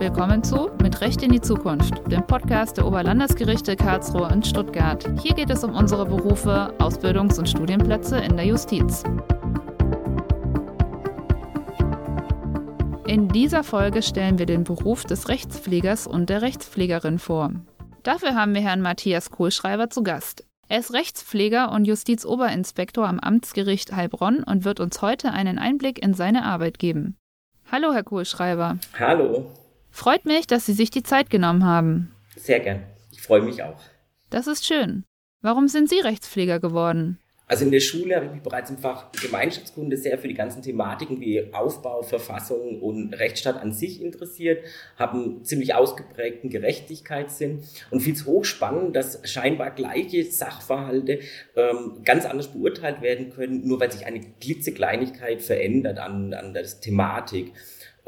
Willkommen zu Mit Recht in die Zukunft, dem Podcast der Oberlandesgerichte Karlsruhe und Stuttgart. Hier geht es um unsere Berufe, Ausbildungs- und Studienplätze in der Justiz. In dieser Folge stellen wir den Beruf des Rechtspflegers und der Rechtspflegerin vor. Dafür haben wir Herrn Matthias Kohlschreiber zu Gast. Er ist Rechtspfleger und Justizoberinspektor am Amtsgericht Heilbronn und wird uns heute einen Einblick in seine Arbeit geben. Hallo, Herr Kohlschreiber. Hallo. Freut mich, dass Sie sich die Zeit genommen haben. Sehr gern. Ich freue mich auch. Das ist schön. Warum sind Sie Rechtspfleger geworden? Also in der Schule habe ich mich bereits im Fach Gemeinschaftskunde sehr für die ganzen Thematiken wie Aufbau, Verfassung und Rechtsstaat an sich interessiert, habe einen ziemlich ausgeprägten Gerechtigkeitssinn und finde es hochspannend, dass scheinbar gleiche Sachverhalte ähm, ganz anders beurteilt werden können, nur weil sich eine klitzekleinigkeit verändert an, an der Thematik.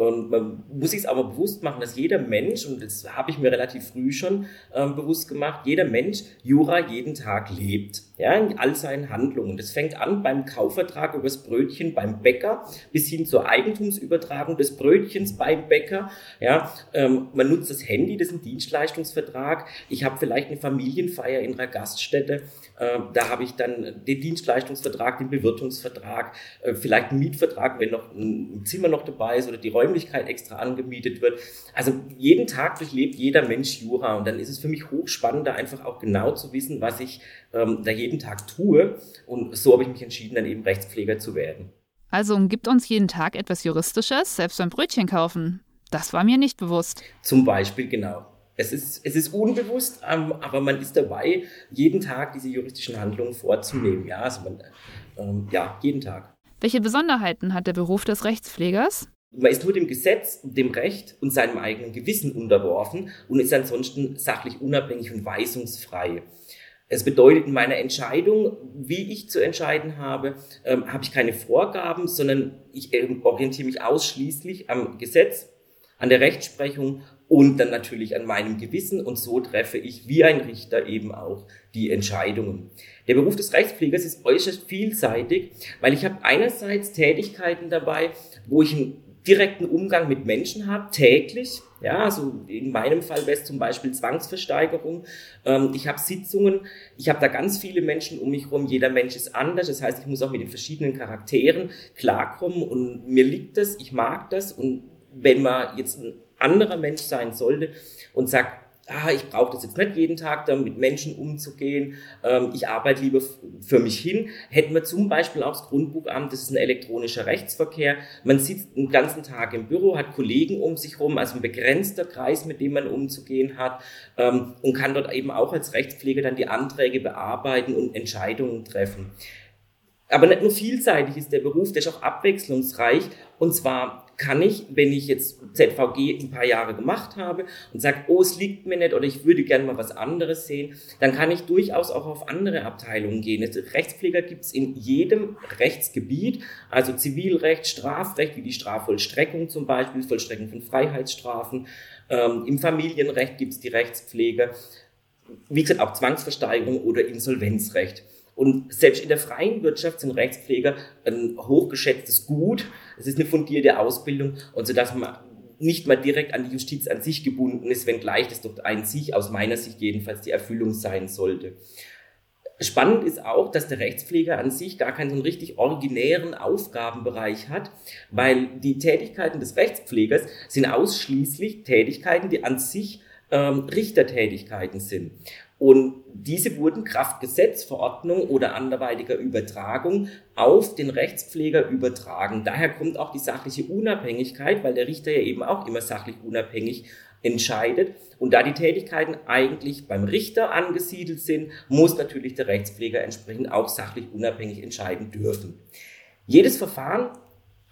Und man muss sich aber bewusst machen, dass jeder Mensch, und das habe ich mir relativ früh schon ähm, bewusst gemacht, jeder Mensch Jura jeden Tag lebt, ja, in all seinen Handlungen. Das fängt an beim Kaufvertrag übers Brötchen beim Bäcker bis hin zur Eigentumsübertragung des Brötchens beim Bäcker. Ja, ähm, man nutzt das Handy, das ist ein Dienstleistungsvertrag. Ich habe vielleicht eine Familienfeier in einer Gaststätte. Äh, da habe ich dann den Dienstleistungsvertrag, den Bewirtungsvertrag, äh, vielleicht einen Mietvertrag, wenn noch ein Zimmer noch dabei ist oder die Räumlichkeit extra angemietet wird. Also jeden Tag durchlebt jeder Mensch Jura und dann ist es für mich hochspannend, da einfach auch genau zu wissen, was ich ähm, da jeden Tag tue. Und so habe ich mich entschieden, dann eben Rechtspfleger zu werden. Also umgibt uns jeden Tag etwas Juristisches, selbst beim Brötchen kaufen. Das war mir nicht bewusst. Zum Beispiel, genau. Es ist, es ist unbewusst, ähm, aber man ist dabei, jeden Tag diese juristischen Handlungen vorzunehmen. Ja, also man, ähm, ja, jeden Tag. Welche Besonderheiten hat der Beruf des Rechtspflegers? Man ist nur dem Gesetz, dem Recht und seinem eigenen Gewissen unterworfen und ist ansonsten sachlich unabhängig und weisungsfrei. Es bedeutet, in meiner Entscheidung, wie ich zu entscheiden habe, ähm, habe ich keine Vorgaben, sondern ich ähm, orientiere mich ausschließlich am Gesetz, an der Rechtsprechung und dann natürlich an meinem Gewissen und so treffe ich wie ein Richter eben auch die Entscheidungen. Der Beruf des Rechtspflegers ist äußerst vielseitig, weil ich habe einerseits Tätigkeiten dabei, wo ich direkten Umgang mit Menschen habe, täglich. Ja, also in meinem Fall wäre es zum Beispiel Zwangsversteigerung. Ähm, ich habe Sitzungen, ich habe da ganz viele Menschen um mich herum, jeder Mensch ist anders. Das heißt, ich muss auch mit den verschiedenen Charakteren klarkommen und mir liegt das, ich mag das und wenn man jetzt ein anderer Mensch sein sollte und sagt, ah, ich brauche das jetzt nicht jeden Tag, da mit Menschen umzugehen, ähm, ich arbeite lieber für mich hin, hätten wir zum Beispiel auch das Grundbuchamt, das ist ein elektronischer Rechtsverkehr, man sitzt den ganzen Tag im Büro, hat Kollegen um sich herum, also ein begrenzter Kreis, mit dem man umzugehen hat ähm, und kann dort eben auch als Rechtspfleger dann die Anträge bearbeiten und Entscheidungen treffen. Aber nicht nur vielseitig ist der Beruf, der ist auch abwechslungsreich. Und zwar kann ich, wenn ich jetzt ZVG ein paar Jahre gemacht habe und sage, oh, es liegt mir nicht oder ich würde gerne mal was anderes sehen, dann kann ich durchaus auch auf andere Abteilungen gehen. Rechtspfleger gibt es in jedem Rechtsgebiet, also Zivilrecht, Strafrecht, wie die Strafvollstreckung zum Beispiel, Vollstreckung von Freiheitsstrafen. Ähm, Im Familienrecht gibt es die Rechtspflege. Wie gesagt, auch Zwangsversteigerung oder Insolvenzrecht. Und selbst in der freien Wirtschaft sind Rechtspfleger ein hochgeschätztes Gut. Es ist eine fundierte Ausbildung und so dass man nicht mal direkt an die Justiz an sich gebunden ist, wenngleich das doch ein sich, aus meiner Sicht jedenfalls, die Erfüllung sein sollte. Spannend ist auch, dass der Rechtspfleger an sich gar keinen so einen richtig originären Aufgabenbereich hat, weil die Tätigkeiten des Rechtspflegers sind ausschließlich Tätigkeiten, die an sich ähm, Richtertätigkeiten sind. Und diese wurden Kraft Gesetzverordnung oder anderweitiger Übertragung auf den Rechtspfleger übertragen. Daher kommt auch die sachliche Unabhängigkeit, weil der Richter ja eben auch immer sachlich unabhängig entscheidet. Und da die Tätigkeiten eigentlich beim Richter angesiedelt sind, muss natürlich der Rechtspfleger entsprechend auch sachlich unabhängig entscheiden dürfen. Jedes Verfahren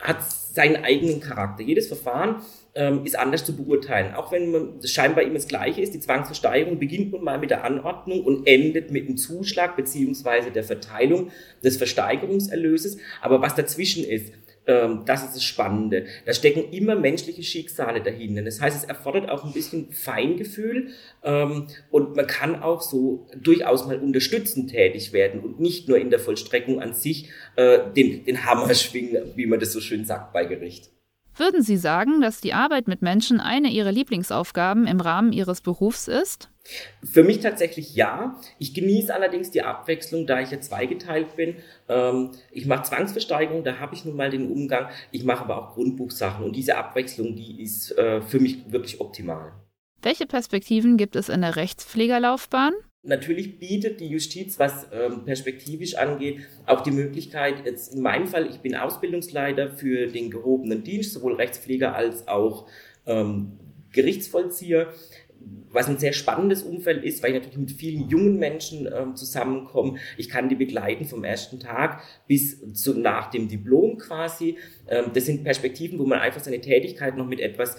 hat seinen eigenen Charakter. Jedes Verfahren ähm, ist anders zu beurteilen. Auch wenn man scheinbar immer das Gleiche ist, die Zwangsversteigerung beginnt nun mal mit der Anordnung und endet mit dem Zuschlag beziehungsweise der Verteilung des Versteigerungserlöses. Aber was dazwischen ist, ähm, das ist das Spannende. Da stecken immer menschliche Schicksale dahinter. Das heißt, es erfordert auch ein bisschen Feingefühl ähm, und man kann auch so durchaus mal unterstützend tätig werden und nicht nur in der Vollstreckung an sich äh, den, den Hammer schwingen, wie man das so schön sagt bei Gericht. Würden Sie sagen, dass die Arbeit mit Menschen eine Ihrer Lieblingsaufgaben im Rahmen Ihres Berufs ist? Für mich tatsächlich ja. Ich genieße allerdings die Abwechslung, da ich ja zweigeteilt bin. Ähm, ich mache Zwangsversteigerung, da habe ich nun mal den Umgang. Ich mache aber auch Grundbuchsachen und diese Abwechslung, die ist äh, für mich wirklich optimal. Welche Perspektiven gibt es in der Rechtspflegerlaufbahn? Natürlich bietet die Justiz, was ähm, perspektivisch angeht, auch die Möglichkeit, jetzt in meinem Fall, ich bin Ausbildungsleiter für den gehobenen Dienst, sowohl Rechtspfleger als auch ähm, Gerichtsvollzieher, was ein sehr spannendes Umfeld ist, weil ich natürlich mit vielen jungen Menschen ähm, zusammenkomme. Ich kann die begleiten vom ersten Tag bis zu nach dem Diplom quasi. Ähm, das sind Perspektiven, wo man einfach seine Tätigkeit noch mit etwas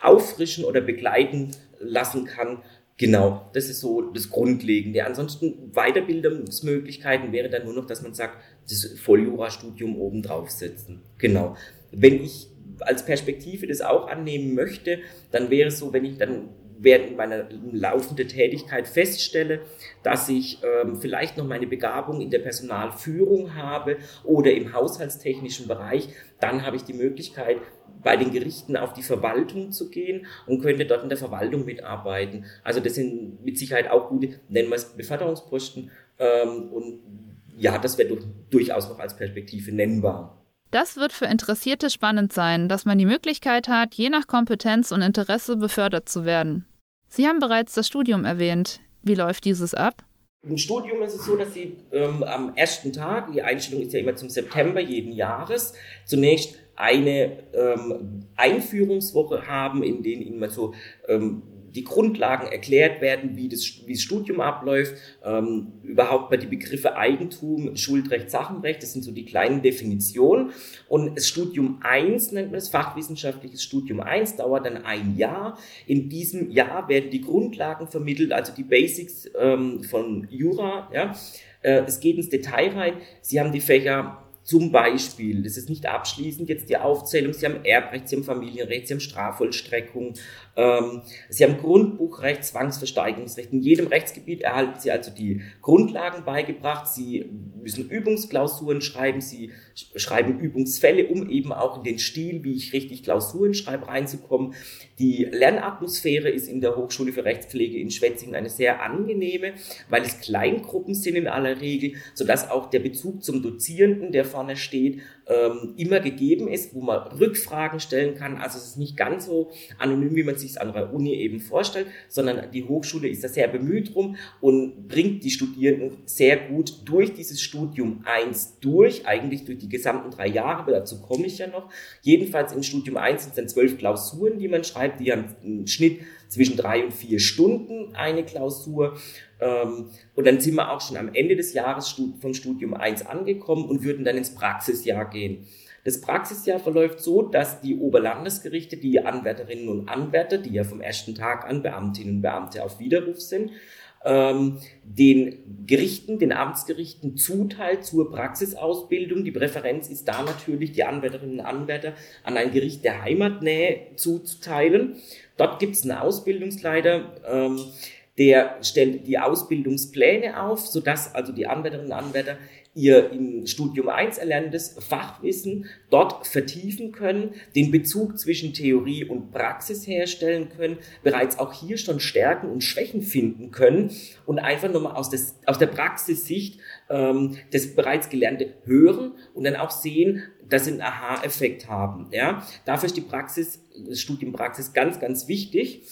auffrischen oder begleiten lassen kann, Genau, das ist so das Grundlegende. Ansonsten Weiterbildungsmöglichkeiten wäre dann nur noch, dass man sagt, das Volljurastudium obendrauf setzen. Genau. Wenn ich als Perspektive das auch annehmen möchte, dann wäre es so, wenn ich dann während meiner laufenden Tätigkeit feststelle, dass ich ähm, vielleicht noch meine Begabung in der Personalführung habe oder im haushaltstechnischen Bereich, dann habe ich die Möglichkeit, bei den Gerichten auf die Verwaltung zu gehen und könnte dort in der Verwaltung mitarbeiten. Also das sind mit Sicherheit auch gute, nennen wir es Beförderungsposten. Ähm, und ja, das wäre durchaus noch als Perspektive nennbar. Das wird für Interessierte spannend sein, dass man die Möglichkeit hat, je nach Kompetenz und Interesse befördert zu werden. Sie haben bereits das Studium erwähnt. Wie läuft dieses ab? Im Studium ist es so, dass Sie ähm, am ersten Tag, die Einstellung ist ja immer zum September jeden Jahres, zunächst eine ähm, Einführungswoche haben, in denen Ihnen mal so ähm, die Grundlagen erklärt werden, wie das, wie das Studium abläuft, ähm, überhaupt mal die Begriffe Eigentum, Schuldrecht, Sachenrecht, das sind so die kleinen Definitionen. Und das Studium 1 nennt man das fachwissenschaftliches Studium 1, dauert dann ein Jahr. In diesem Jahr werden die Grundlagen vermittelt, also die Basics ähm, von Jura. Ja. Äh, es geht ins Detail rein. Sie haben die Fächer zum Beispiel, das ist nicht abschließend jetzt die Aufzählung, Sie haben Erbrecht, Sie haben Familienrecht, Sie haben Strafvollstreckung, Sie haben Grundbuchrecht, Zwangsversteigerungsrecht. In jedem Rechtsgebiet erhalten Sie also die Grundlagen beigebracht. Sie müssen Übungsklausuren schreiben, Sie schreiben Übungsfälle, um eben auch in den Stil, wie ich richtig Klausuren schreibe, reinzukommen. Die Lernatmosphäre ist in der Hochschule für Rechtspflege in Schwetzingen eine sehr angenehme, weil es Kleingruppen sind in aller Regel, sodass auch der Bezug zum Dozierenden, der vorne steht, ähm, immer gegeben ist, wo man Rückfragen stellen kann. Also es ist nicht ganz so anonym, wie man sich es an der Uni eben vorstellt, sondern die Hochschule ist da sehr bemüht drum und bringt die Studierenden sehr gut durch dieses Studium 1 durch, eigentlich durch die gesamten drei Jahre, aber dazu komme ich ja noch. Jedenfalls im Studium 1 sind es dann zwölf Klausuren, die man schreibt, die haben einen Schnitt zwischen drei und vier Stunden eine Klausur. Ähm, und dann sind wir auch schon am Ende des Jahres vom Studium 1 angekommen und würden dann ins Praxisjahr gehen. Das Praxisjahr verläuft so, dass die Oberlandesgerichte, die Anwärterinnen und Anwärter, die ja vom ersten Tag an Beamtinnen und Beamte auf Widerruf sind, ähm, den Gerichten, den Amtsgerichten zuteilt zur Praxisausbildung. Die Präferenz ist da natürlich, die Anwärterinnen und Anwärter an ein Gericht der Heimatnähe zuzuteilen. Dort gibt es einen Ausbildungsleiter, ähm, der stellt die Ausbildungspläne auf, sodass also die Anwärterinnen und Anwärter ihr im Studium 1 erlerntes Fachwissen dort vertiefen können, den Bezug zwischen Theorie und Praxis herstellen können, bereits auch hier schon Stärken und Schwächen finden können und einfach nochmal aus, des, aus der Praxissicht ähm, das bereits Gelernte hören und dann auch sehen, dass sie einen Aha-Effekt haben. Ja? Dafür ist die Praxis, das Studium Praxis ganz, ganz wichtig.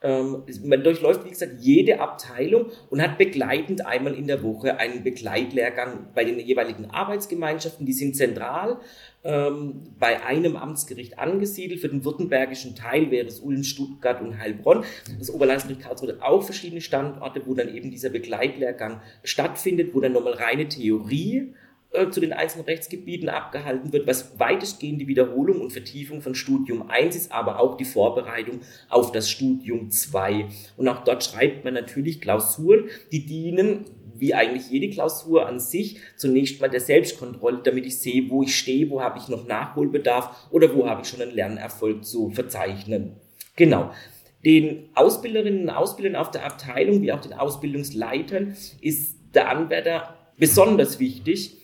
Ähm, man durchläuft, wie gesagt, jede Abteilung und hat begleitend einmal in der Woche einen Begleitlehrgang bei den jeweiligen Arbeitsgemeinschaften. Die sind zentral ähm, bei einem Amtsgericht angesiedelt. Für den württembergischen Teil wäre es Ulm, Stuttgart und Heilbronn. Das Oberlandesgericht Karlsruhe hat auch verschiedene Standorte, wo dann eben dieser Begleitlehrgang stattfindet, wo dann nochmal reine Theorie äh, zu den einzelnen Rechtsgebieten abgehalten wird, was weitestgehend die Wiederholung und Vertiefung von Studium 1 ist, aber auch die Vorbereitung auf das Studium 2. Und auch dort schreibt man natürlich Klausuren, die dienen wie eigentlich jede Klausur an sich, zunächst mal der Selbstkontrolle, damit ich sehe, wo ich stehe, wo habe ich noch Nachholbedarf oder wo habe ich schon einen Lernerfolg zu verzeichnen. Genau. Den Ausbilderinnen und Ausbildern auf der Abteilung wie auch den Ausbildungsleitern ist der Anwärter besonders wichtig,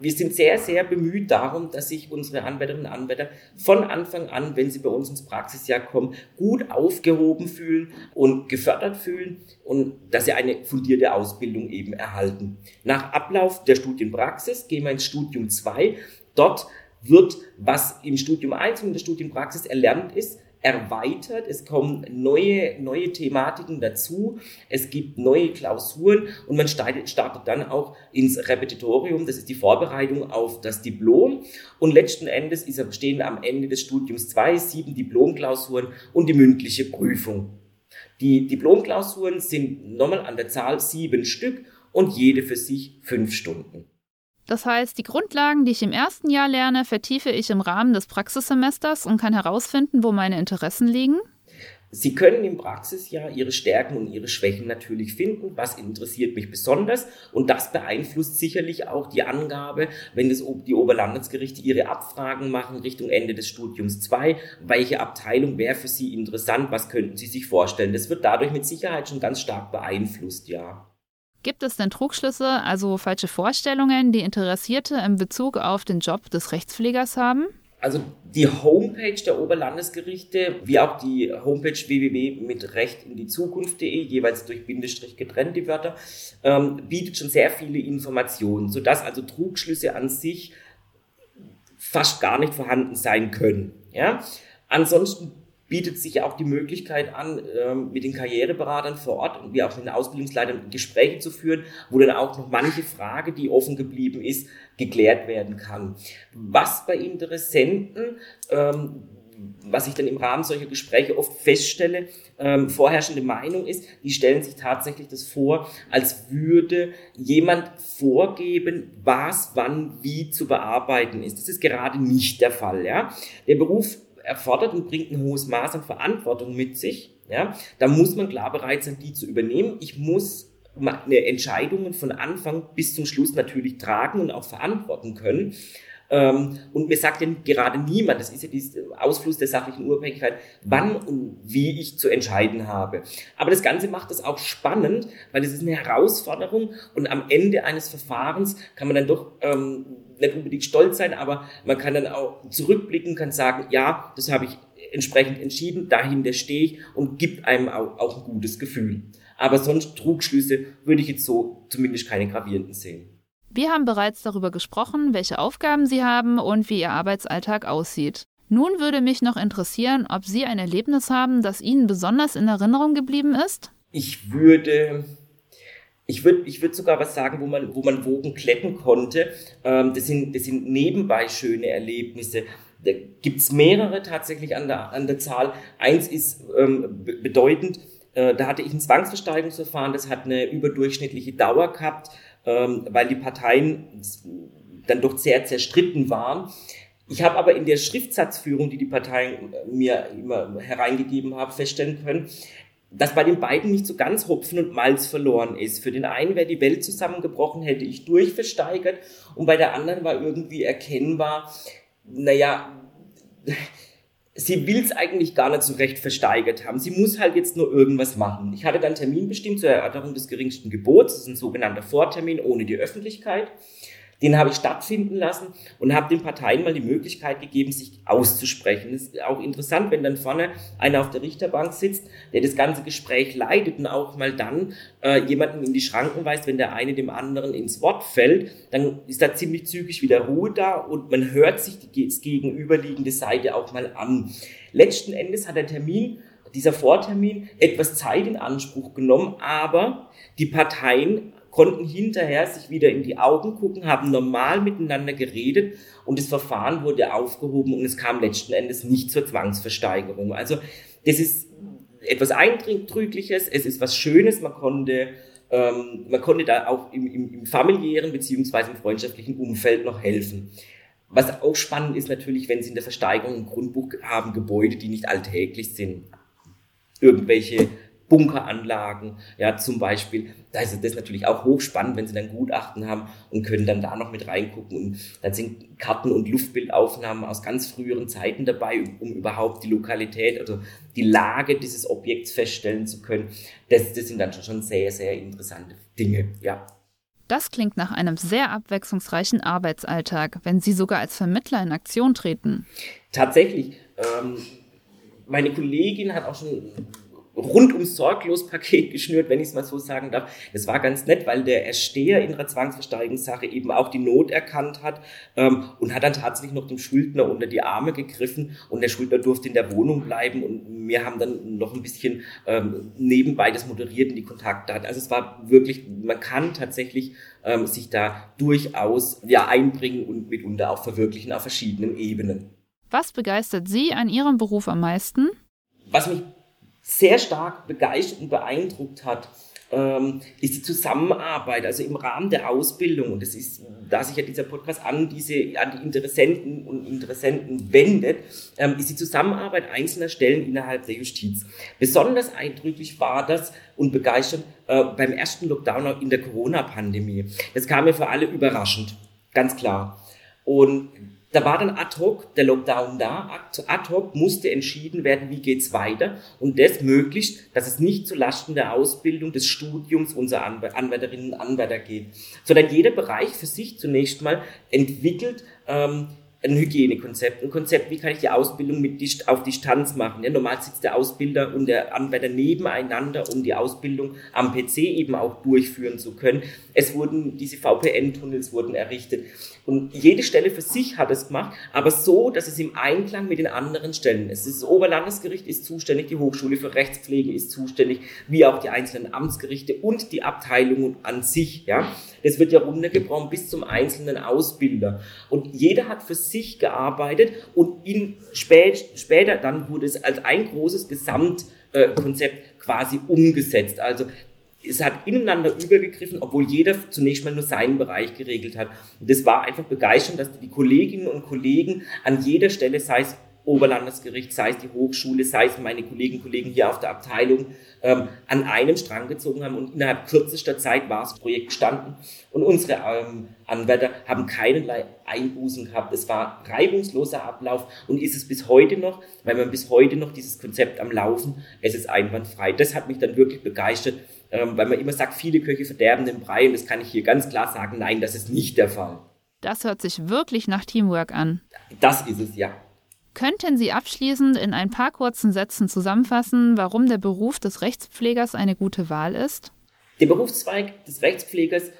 wir sind sehr, sehr bemüht darum, dass sich unsere Anwärterinnen und Anwärter von Anfang an, wenn sie bei uns ins Praxisjahr kommen, gut aufgehoben fühlen und gefördert fühlen und dass sie eine fundierte Ausbildung eben erhalten. Nach Ablauf der Studienpraxis gehen wir ins Studium 2. Dort wird, was im Studium 1 und in der Studienpraxis erlernt ist, erweitert, es kommen neue, neue Thematiken dazu, es gibt neue Klausuren und man startet, dann auch ins Repetitorium, das ist die Vorbereitung auf das Diplom und letzten Endes ist, stehen am Ende des Studiums zwei, sieben Diplomklausuren und die mündliche Prüfung. Die Diplomklausuren sind nochmal an der Zahl sieben Stück und jede für sich fünf Stunden. Das heißt, die Grundlagen, die ich im ersten Jahr lerne, vertiefe ich im Rahmen des Praxissemesters und kann herausfinden, wo meine Interessen liegen. Sie können im Praxisjahr Ihre Stärken und Ihre Schwächen natürlich finden. Was interessiert mich besonders? Und das beeinflusst sicherlich auch die Angabe, wenn das, die Oberlandesgerichte ihre Abfragen machen Richtung Ende des Studiums 2. Welche Abteilung wäre für Sie interessant? Was könnten Sie sich vorstellen? Das wird dadurch mit Sicherheit schon ganz stark beeinflusst, ja. Gibt es denn Trugschlüsse, also falsche Vorstellungen, die Interessierte in Bezug auf den Job des Rechtspflegers haben? Also die Homepage der Oberlandesgerichte, wie auch die Homepage www mit Recht in die Zukunft.de, jeweils durch Bindestrich getrennt die Wörter, ähm, bietet schon sehr viele Informationen, sodass also Trugschlüsse an sich fast gar nicht vorhanden sein können. Ja? Ansonsten bietet sich auch die Möglichkeit an, ähm, mit den Karriereberatern vor Ort und wie auch mit den Ausbildungsleitern Gespräche zu führen, wo dann auch noch manche Frage, die offen geblieben ist, geklärt werden kann. Was bei Interessenten, ähm, was ich dann im Rahmen solcher Gespräche oft feststelle, ähm, vorherrschende Meinung ist, die stellen sich tatsächlich das vor, als würde jemand vorgeben, was, wann, wie zu bearbeiten ist. Das ist gerade nicht der Fall. Ja? Der Beruf erfordert und bringt ein hohes Maß an Verantwortung mit sich. Ja, da muss man klar bereit sein, die zu übernehmen. Ich muss meine Entscheidungen von Anfang bis zum Schluss natürlich tragen und auch verantworten können. Ähm, und mir sagt ja gerade niemand, das ist ja dieser Ausfluss der sachlichen Unabhängigkeit, wann und wie ich zu entscheiden habe. Aber das Ganze macht es auch spannend, weil es ist eine Herausforderung und am Ende eines Verfahrens kann man dann doch ähm, nicht unbedingt stolz sein, aber man kann dann auch zurückblicken, kann sagen, ja, das habe ich entsprechend entschieden, dahinter stehe ich und gibt einem auch, auch ein gutes Gefühl. Aber sonst Trugschlüsse würde ich jetzt so zumindest keine gravierenden sehen. Wir haben bereits darüber gesprochen, welche Aufgaben Sie haben und wie Ihr Arbeitsalltag aussieht. Nun würde mich noch interessieren, ob Sie ein Erlebnis haben, das Ihnen besonders in Erinnerung geblieben ist? Ich würde ich würde ich würd sogar was sagen, wo man, wo man Wogen kletten konnte. Ähm, das, sind, das sind nebenbei schöne Erlebnisse. Da gibt's mehrere tatsächlich an der, an der Zahl. Eins ist ähm, bedeutend, äh, da hatte ich ein Zwangsversteigerungsverfahren, das hat eine überdurchschnittliche Dauer gehabt, ähm, weil die Parteien dann doch sehr zerstritten waren. Ich habe aber in der Schriftsatzführung, die die Parteien mir immer hereingegeben haben, feststellen können, dass bei den beiden nicht so ganz Hopfen und Malz verloren ist. Für den einen wäre die Welt zusammengebrochen, hätte ich durchversteigert und bei der anderen war irgendwie erkennbar, naja, sie will es eigentlich gar nicht so recht versteigert haben. Sie muss halt jetzt nur irgendwas machen. Ich hatte dann Termin bestimmt zur Erörterung des geringsten Gebots. Das ist ein sogenannter Vortermin ohne die Öffentlichkeit. Den habe ich stattfinden lassen und habe den Parteien mal die Möglichkeit gegeben, sich auszusprechen. Es ist auch interessant, wenn dann vorne einer auf der Richterbank sitzt, der das ganze Gespräch leitet und auch mal dann äh, jemanden in die Schranken weist, wenn der eine dem anderen ins Wort fällt, dann ist da ziemlich zügig wieder Ruhe da und man hört sich die gegenüberliegende Seite auch mal an. Letzten Endes hat der Termin dieser Vortermin etwas Zeit in Anspruch genommen, aber die Parteien konnten hinterher sich wieder in die Augen gucken, haben normal miteinander geredet und das Verfahren wurde aufgehoben und es kam letzten Endes nicht zur Zwangsversteigerung. Also das ist etwas Eindrückliches, es ist was Schönes, man konnte, ähm, man konnte da auch im, im, im familiären beziehungsweise im freundschaftlichen Umfeld noch helfen. Was auch spannend ist natürlich, wenn Sie in der Versteigerung ein Grundbuch haben, Gebäude, die nicht alltäglich sind. Irgendwelche Bunkeranlagen, ja, zum Beispiel. Da ist das natürlich auch hochspannend, wenn Sie dann Gutachten haben und können dann da noch mit reingucken. Und dann sind Karten- und Luftbildaufnahmen aus ganz früheren Zeiten dabei, um überhaupt die Lokalität, also die Lage dieses Objekts feststellen zu können. Das, das sind dann schon sehr, sehr interessante Dinge, ja. Das klingt nach einem sehr abwechslungsreichen Arbeitsalltag, wenn Sie sogar als Vermittler in Aktion treten. Tatsächlich. Ähm, meine Kollegin hat auch schon rundum sorglos Paket geschnürt, wenn ich es mal so sagen darf. Das war ganz nett, weil der Ersteher in der Zwangsversteigerungssache eben auch die Not erkannt hat ähm, und hat dann tatsächlich noch dem Schuldner unter die Arme gegriffen und der Schuldner durfte in der Wohnung bleiben und wir haben dann noch ein bisschen ähm, nebenbei das moderiert und die Kontakte. Also es war wirklich, man kann tatsächlich ähm, sich da durchaus ja einbringen und mitunter auch verwirklichen auf verschiedenen Ebenen. Was begeistert Sie an Ihrem Beruf am meisten? Was mich sehr stark begeistert und beeindruckt hat, ähm, ist die Zusammenarbeit, also im Rahmen der Ausbildung. Und das ist, da sich ja dieser Podcast an diese, an die Interessenten und Interessenten wendet, ähm, ist die Zusammenarbeit einzelner Stellen innerhalb der Justiz. Besonders eindrücklich war das und begeisternd äh, beim ersten Lockdown in der Corona-Pandemie. Das kam mir für alle überraschend. Ganz klar. Und da war dann ad hoc der Lockdown da, ad hoc musste entschieden werden, wie geht's weiter. Und das möglichst, dass es nicht zu Lasten der Ausbildung, des Studiums unserer Anwärterinnen und Anwärter geht, sondern jeder Bereich für sich zunächst mal entwickelt, ähm, ein Hygienekonzept, ein Konzept, wie kann ich die Ausbildung mit auf Distanz machen. Ja, normal sitzt der Ausbilder und der Anwender nebeneinander, um die Ausbildung am PC eben auch durchführen zu können. Es wurden, diese VPN-Tunnels wurden errichtet. Und jede Stelle für sich hat es gemacht, aber so, dass es im Einklang mit den anderen Stellen ist. Das Oberlandesgericht ist zuständig, die Hochschule für Rechtspflege ist zuständig, wie auch die einzelnen Amtsgerichte und die Abteilungen an sich. Ja, das wird ja runtergebrochen bis zum einzelnen Ausbilder. Und jeder hat für sich gearbeitet und in spät, später dann wurde es als ein großes Gesamtkonzept quasi umgesetzt. Also es hat ineinander übergegriffen, obwohl jeder zunächst mal nur seinen Bereich geregelt hat. Und das war einfach begeisternd, dass die Kolleginnen und Kollegen an jeder Stelle, sei es Oberlandesgericht, sei es die Hochschule, sei es meine Kolleginnen und Kollegen hier auf der Abteilung, ähm, an einem Strang gezogen haben und innerhalb kürzester Zeit war das Projekt gestanden und unsere ähm, Anwärter haben keinerlei Einbußen gehabt. Es war reibungsloser Ablauf und ist es bis heute noch, weil man bis heute noch dieses Konzept am Laufen, es ist einwandfrei. Das hat mich dann wirklich begeistert, ähm, weil man immer sagt, viele Köche verderben den Brei und das kann ich hier ganz klar sagen, nein, das ist nicht der Fall. Das hört sich wirklich nach Teamwork an. Das ist es, ja. Könnten Sie abschließend in ein paar kurzen Sätzen zusammenfassen, warum der Beruf des Rechtspflegers eine gute Wahl ist? Der Berufszweig des Rechtspflegers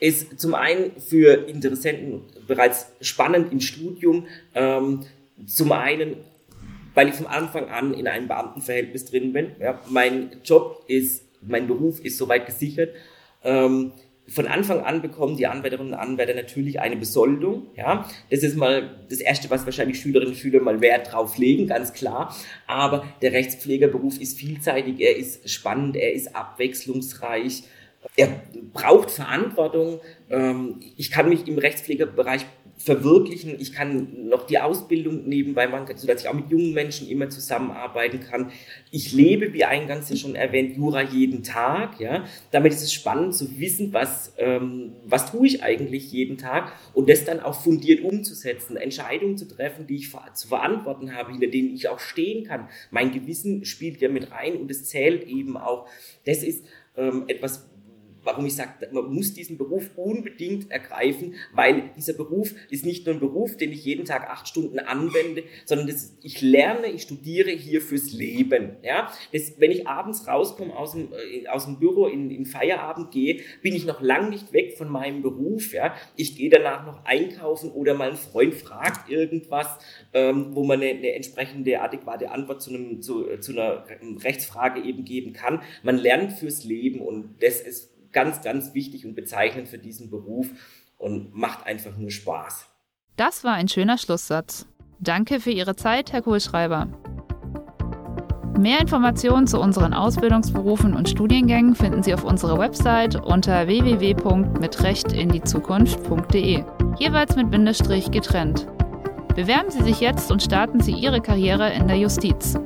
ist zum einen für Interessenten bereits spannend im Studium, ähm, zum einen, weil ich von Anfang an in einem Beamtenverhältnis drin bin. Ja, mein Job ist, mein Beruf ist soweit gesichert. Ähm, von Anfang an bekommen die Anwärterinnen und Anwärter natürlich eine Besoldung. Ja, das ist mal das Erste, was wahrscheinlich Schülerinnen und Schüler mal Wert drauf legen, ganz klar. Aber der Rechtspflegerberuf ist vielseitig, er ist spannend, er ist abwechslungsreich. Er braucht Verantwortung. Ähm, ich kann mich im Rechtspflegerbereich verwirklichen. Ich kann noch die Ausbildung nebenbei machen, sodass ich auch mit jungen Menschen immer zusammenarbeiten kann. Ich lebe, wie eingangs ja schon erwähnt, Jura jeden Tag. Ja, damit ist es spannend zu wissen, was ähm, was tue ich eigentlich jeden Tag und das dann auch fundiert umzusetzen, Entscheidungen zu treffen, die ich zu verantworten habe, hinter denen ich auch stehen kann. Mein Gewissen spielt ja mit rein und es zählt eben auch. Das ist ähm, etwas, warum ich sage, man muss diesen Beruf unbedingt ergreifen, weil dieser Beruf ist nicht nur ein Beruf, den ich jeden Tag acht Stunden anwende, sondern das, ich lerne, ich studiere hier fürs Leben. Ja? Das, wenn ich abends rauskomme aus dem, äh, aus dem Büro in, in Feierabend gehe, bin ich noch lang nicht weg von meinem Beruf. Ja? Ich gehe danach noch einkaufen oder mal ein Freund fragt irgendwas, ähm, wo man eine, eine entsprechende adäquate Antwort zu, einem, zu, zu einer Rechtsfrage eben geben kann. Man lernt fürs Leben und das ist ganz, ganz wichtig und bezeichnend für diesen Beruf und macht einfach nur Spaß. Das war ein schöner Schlusssatz. Danke für Ihre Zeit, Herr Kohlschreiber. Mehr Informationen zu unseren Ausbildungsberufen und Studiengängen finden Sie auf unserer Website unter www.mitrechtinDieZukunft.de, jeweils mit Bindestrich getrennt. Bewerben Sie sich jetzt und starten Sie Ihre Karriere in der Justiz.